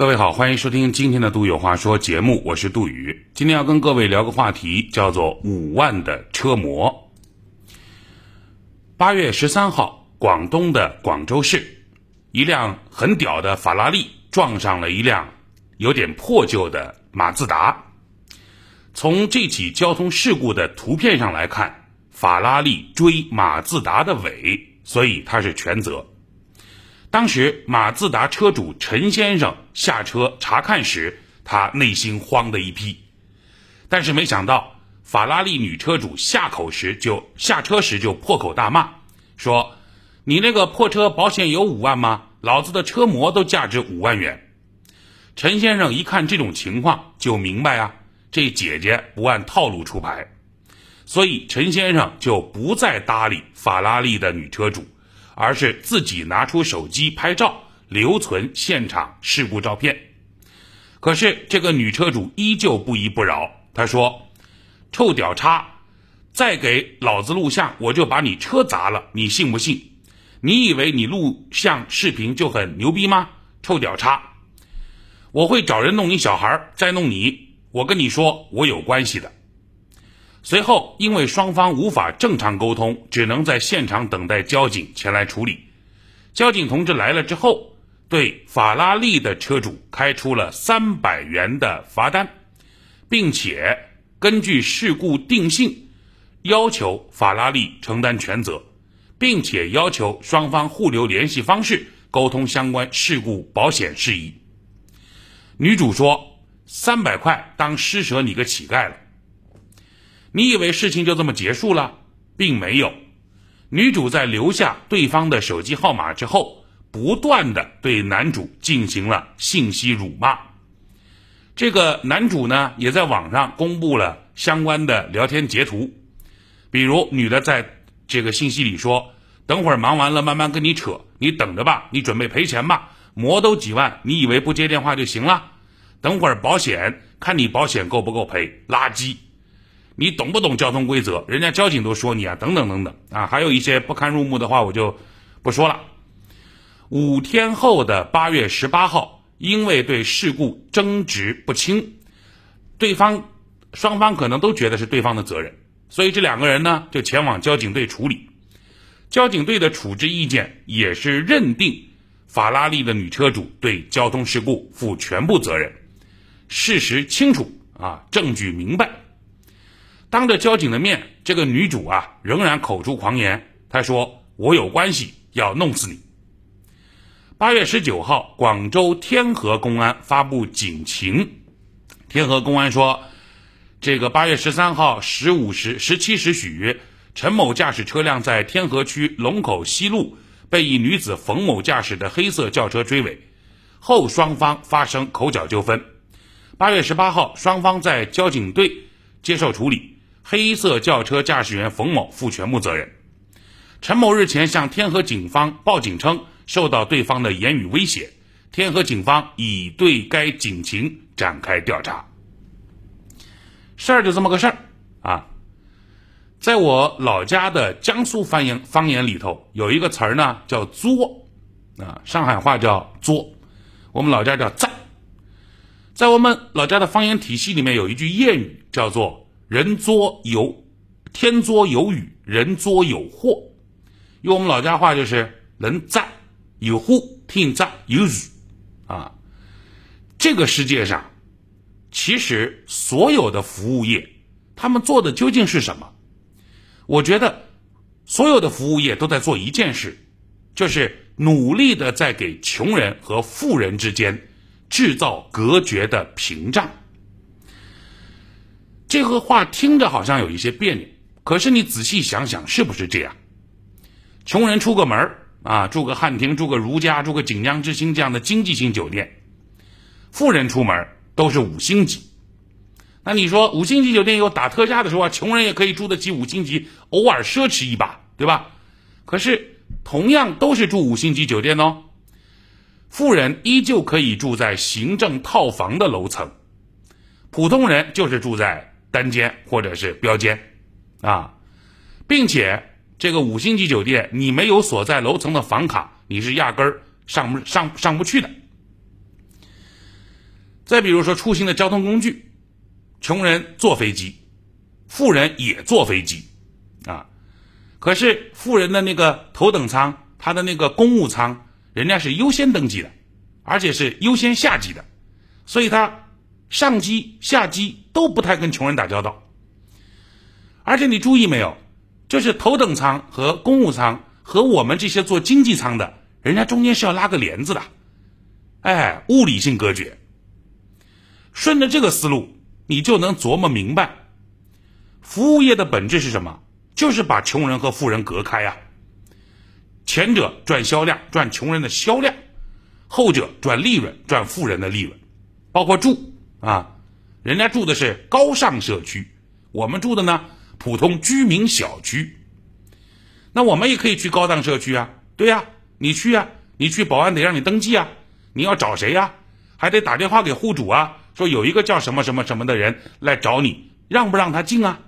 各位好，欢迎收听今天的《杜有话说》节目，我是杜宇。今天要跟各位聊个话题，叫做五万的车模。八月十三号，广东的广州市，一辆很屌的法拉利撞上了一辆有点破旧的马自达。从这起交通事故的图片上来看，法拉利追马自达的尾，所以他是全责。当时马自达车主陈先生下车查看时，他内心慌的一批。但是没想到，法拉利女车主下口时就下车时就破口大骂，说：“你那个破车保险有五万吗？老子的车模都价值五万元。”陈先生一看这种情况，就明白啊，这姐姐不按套路出牌，所以陈先生就不再搭理法拉利的女车主。而是自己拿出手机拍照，留存现场事故照片。可是这个女车主依旧不依不饶，她说：“臭屌叉，再给老子录像，我就把你车砸了，你信不信？你以为你录像视频就很牛逼吗？臭屌叉，我会找人弄你小孩，再弄你。我跟你说，我有关系的。”随后，因为双方无法正常沟通，只能在现场等待交警前来处理。交警同志来了之后，对法拉利的车主开出了三百元的罚单，并且根据事故定性，要求法拉利承担全责，并且要求双方互留联系方式，沟通相关事故保险事宜。女主说：“三百块当施舍你个乞丐了。”你以为事情就这么结束了，并没有。女主在留下对方的手机号码之后，不断的对男主进行了信息辱骂。这个男主呢，也在网上公布了相关的聊天截图，比如女的在这个信息里说：“等会儿忙完了慢慢跟你扯，你等着吧，你准备赔钱吧，膜都几万，你以为不接电话就行了？等会儿保险看你保险够不够赔，垃圾。”你懂不懂交通规则？人家交警都说你啊，等等等等啊，还有一些不堪入目的话，我就不说了。五天后的八月十八号，因为对事故争执不清，对方双方可能都觉得是对方的责任，所以这两个人呢就前往交警队处理。交警队的处置意见也是认定法拉利的女车主对交通事故负全部责任，事实清楚啊，证据明白。当着交警的面，这个女主啊仍然口出狂言。她说：“我有关系，要弄死你。”八月十九号，广州天河公安发布警情。天河公安说：“这个八月十三号十五时十七时许，陈某驾驶车辆在天河区龙口西路被一女子冯某驾驶的黑色轿车追尾，后双方发生口角纠纷。八月十八号，双方在交警队接受处理。”黑色轿车驾驶员冯某负全部责任。陈某日前向天河警方报警称受到对方的言语威胁，天河警方已对该警情展开调查。事儿就这么个事儿啊，在我老家的江苏方言方言里头有一个词儿呢叫“作”，啊，上海话叫“作”，我们老家叫“赞”。在我们老家的方言体系里面有一句谚语叫做。人作有天作有雨，人作有祸。用我们老家话就是“人在有祸，天在有雨”。啊，这个世界上，其实所有的服务业，他们做的究竟是什么？我觉得，所有的服务业都在做一件事，就是努力的在给穷人和富人之间制造隔绝的屏障。这个话听着好像有一些别扭，可是你仔细想想，是不是这样？穷人出个门啊，住个汉庭，住个如家，住个锦江之星这样的经济型酒店；富人出门都是五星级。那你说五星级酒店有打特价的时候啊，穷人也可以住得起五星级，偶尔奢侈一把，对吧？可是同样都是住五星级酒店哦，富人依旧可以住在行政套房的楼层，普通人就是住在。单间或者是标间，啊，并且这个五星级酒店，你没有所在楼层的房卡，你是压根儿上不上上不去的。再比如说出行的交通工具，穷人坐飞机，富人也坐飞机，啊，可是富人的那个头等舱，他的那个公务舱，人家是优先登记的，而且是优先下机的，所以他上机下机都不太跟穷人打交道。而且你注意没有，就是头等舱和公务舱和我们这些坐经济舱的，人家中间是要拉个帘子的，哎，物理性隔绝。顺着这个思路，你就能琢磨明白，服务业的本质是什么？就是把穷人和富人隔开呀。前者赚销量，赚穷人的销量；后者赚利润，赚富人的利润。包括住啊，人家住的是高尚社区，我们住的呢？普通居民小区，那我们也可以去高档社区啊，对呀，你去呀，你去保安得让你登记啊，你要找谁呀？还得打电话给户主啊，说有一个叫什么什么什么的人来找你，让不让他进啊？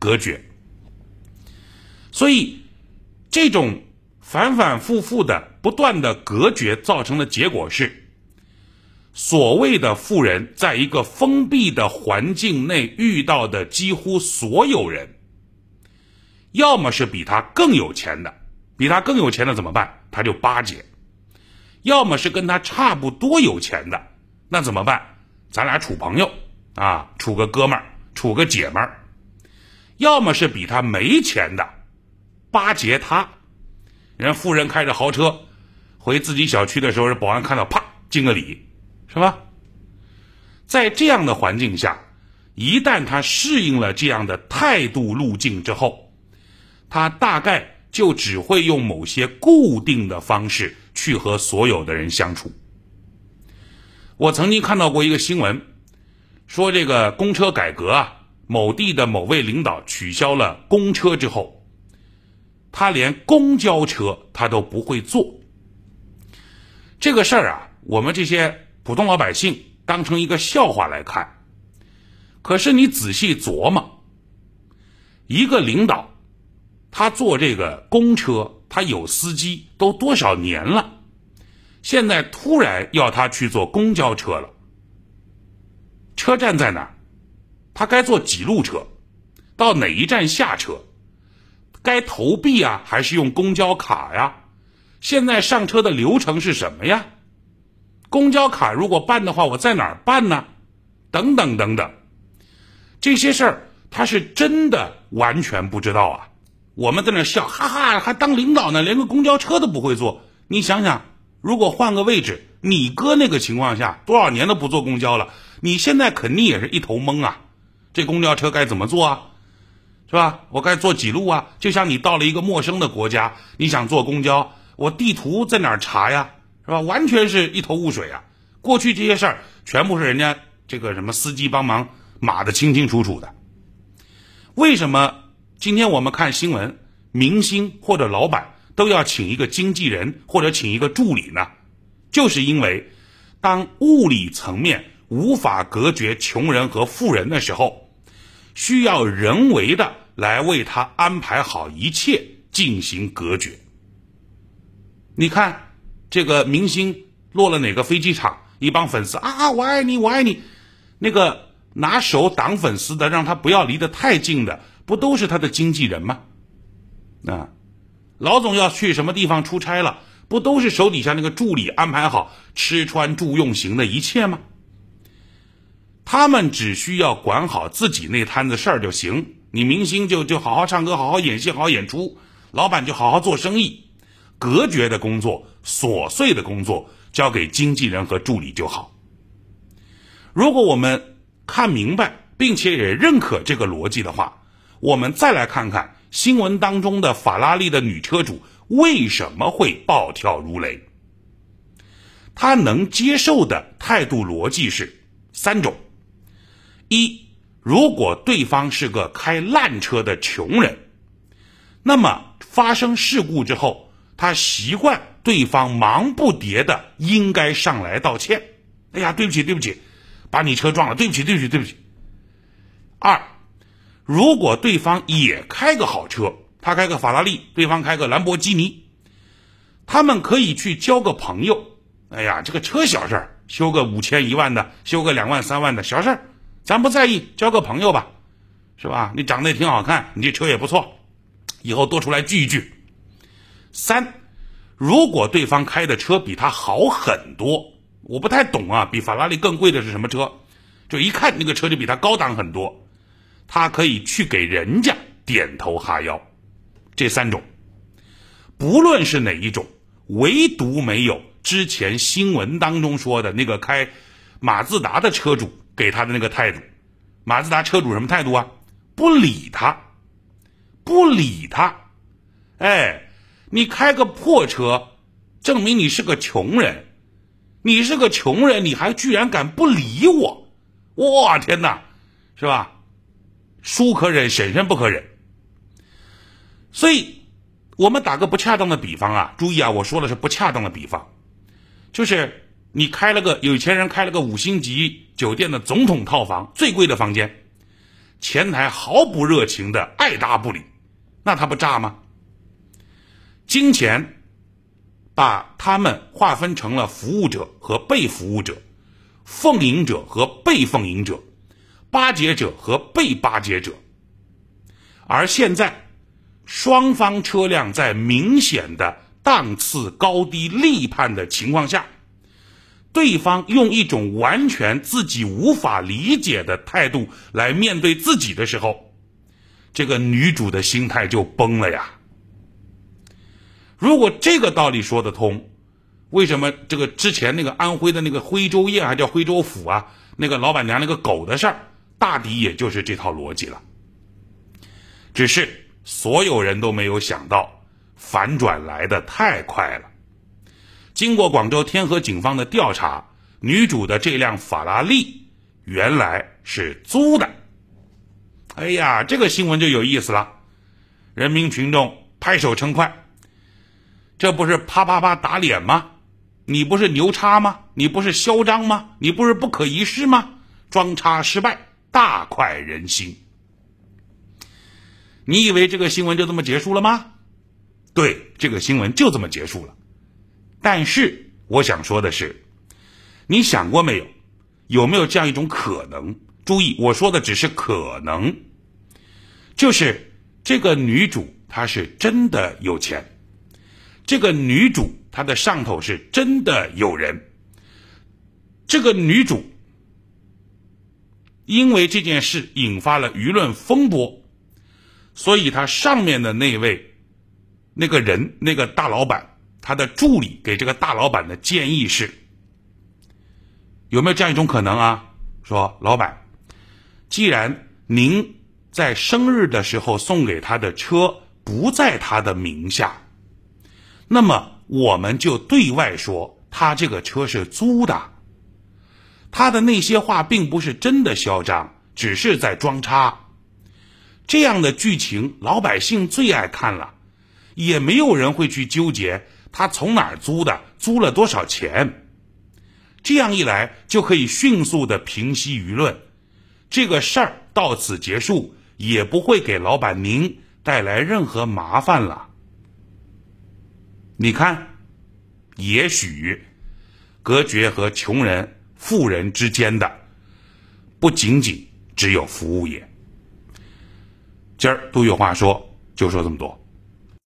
隔绝。所以，这种反反复复的不断的隔绝造成的结果是。所谓的富人，在一个封闭的环境内遇到的几乎所有人，要么是比他更有钱的，比他更有钱的怎么办？他就巴结；要么是跟他差不多有钱的，那怎么办？咱俩处朋友啊，处个哥们儿，处个姐们儿；要么是比他没钱的，巴结他。人富人开着豪车回自己小区的时候，保安看到，啪敬个礼。是吧？在这样的环境下，一旦他适应了这样的态度路径之后，他大概就只会用某些固定的方式去和所有的人相处。我曾经看到过一个新闻，说这个公车改革啊，某地的某位领导取消了公车之后，他连公交车他都不会坐。这个事儿啊，我们这些。普通老百姓当成一个笑话来看，可是你仔细琢磨，一个领导，他坐这个公车，他有司机都多少年了，现在突然要他去坐公交车了，车站在哪儿？他该坐几路车？到哪一站下车？该投币啊，还是用公交卡呀？现在上车的流程是什么呀？公交卡如果办的话，我在哪儿办呢？等等等等，这些事儿他是真的完全不知道啊！我们在那笑，哈哈，还当领导呢，连个公交车都不会坐。你想想，如果换个位置，你哥那个情况下，多少年都不坐公交了，你现在肯定也是一头懵啊！这公交车该怎么坐啊？是吧？我该坐几路啊？就像你到了一个陌生的国家，你想坐公交，我地图在哪儿查呀？是吧？完全是一头雾水啊！过去这些事儿全部是人家这个什么司机帮忙码的清清楚楚的。为什么今天我们看新闻，明星或者老板都要请一个经纪人或者请一个助理呢？就是因为当物理层面无法隔绝穷人和富人的时候，需要人为的来为他安排好一切进行隔绝。你看。这个明星落了哪个飞机场？一帮粉丝啊，我爱你，我爱你。那个拿手挡粉丝的，让他不要离得太近的，不都是他的经纪人吗？啊，老总要去什么地方出差了，不都是手底下那个助理安排好吃穿住用行的一切吗？他们只需要管好自己那摊子事儿就行。你明星就就好好唱歌，好好演戏，好好演出；老板就好好做生意。隔绝的工作、琐碎的工作交给经纪人和助理就好。如果我们看明白，并且也认可这个逻辑的话，我们再来看看新闻当中的法拉利的女车主为什么会暴跳如雷。她能接受的态度逻辑是三种：一，如果对方是个开烂车的穷人，那么发生事故之后。他习惯对方忙不迭的应该上来道歉。哎呀，对不起，对不起，把你车撞了，对不起，对不起，对不起。二，如果对方也开个好车，他开个法拉利，对方开个兰博基尼，他们可以去交个朋友。哎呀，这个车小事儿，修个五千一万的，修个两万三万的小事儿，咱不在意，交个朋友吧，是吧？你长得也挺好看，你这车也不错，以后多出来聚一聚。三，如果对方开的车比他好很多，我不太懂啊，比法拉利更贵的是什么车？就一看那个车就比他高档很多，他可以去给人家点头哈腰。这三种，不论是哪一种，唯独没有之前新闻当中说的那个开马自达的车主给他的那个态度。马自达车主什么态度啊？不理他，不理他。哎，你开个破车，证明你是个穷人。你是个穷人，你还居然敢不理我？我天哪，是吧？叔可忍，婶婶不可忍。所以，我们打个不恰当的比方啊，注意啊，我说的是不恰当的比方，就是你开了个有钱人开了个五星级酒店的总统套房，最贵的房间，前台毫不热情的爱答不理，那他不炸吗？金钱把他们划分成了服务者和被服务者，奉迎者和被奉迎者，巴结者和被巴结者，而现在。双方车辆在明显的档次高低立判的情况下，对方用一种完全自己无法理解的态度来面对自己的时候，这个女主的心态就崩了呀。如果这个道理说得通，为什么这个之前那个安徽的那个徽州宴还叫徽州府啊？那个老板娘那个狗的事儿，大抵也就是这套逻辑了，只是。所有人都没有想到，反转来的太快了。经过广州天河警方的调查，女主的这辆法拉利原来是租的。哎呀，这个新闻就有意思了，人民群众拍手称快。这不是啪啪啪打脸吗？你不是牛叉吗？你不是嚣张吗？你不是不可一世吗？装叉失败，大快人心。你以为这个新闻就这么结束了吗？对，这个新闻就这么结束了。但是我想说的是，你想过没有？有没有这样一种可能？注意，我说的只是可能，就是这个女主她是真的有钱，这个女主她的上头是真的有人，这个女主因为这件事引发了舆论风波。所以，他上面的那位那个人，那个大老板，他的助理给这个大老板的建议是：有没有这样一种可能啊？说老板，既然您在生日的时候送给他的车不在他的名下，那么我们就对外说他这个车是租的。他的那些话并不是真的嚣张，只是在装叉。这样的剧情，老百姓最爱看了，也没有人会去纠结他从哪儿租的，租了多少钱。这样一来，就可以迅速的平息舆论，这个事儿到此结束，也不会给老板您带来任何麻烦了。你看，也许隔绝和穷人、富人之间的，不仅仅只有服务业。今儿都有话说，就说这么多。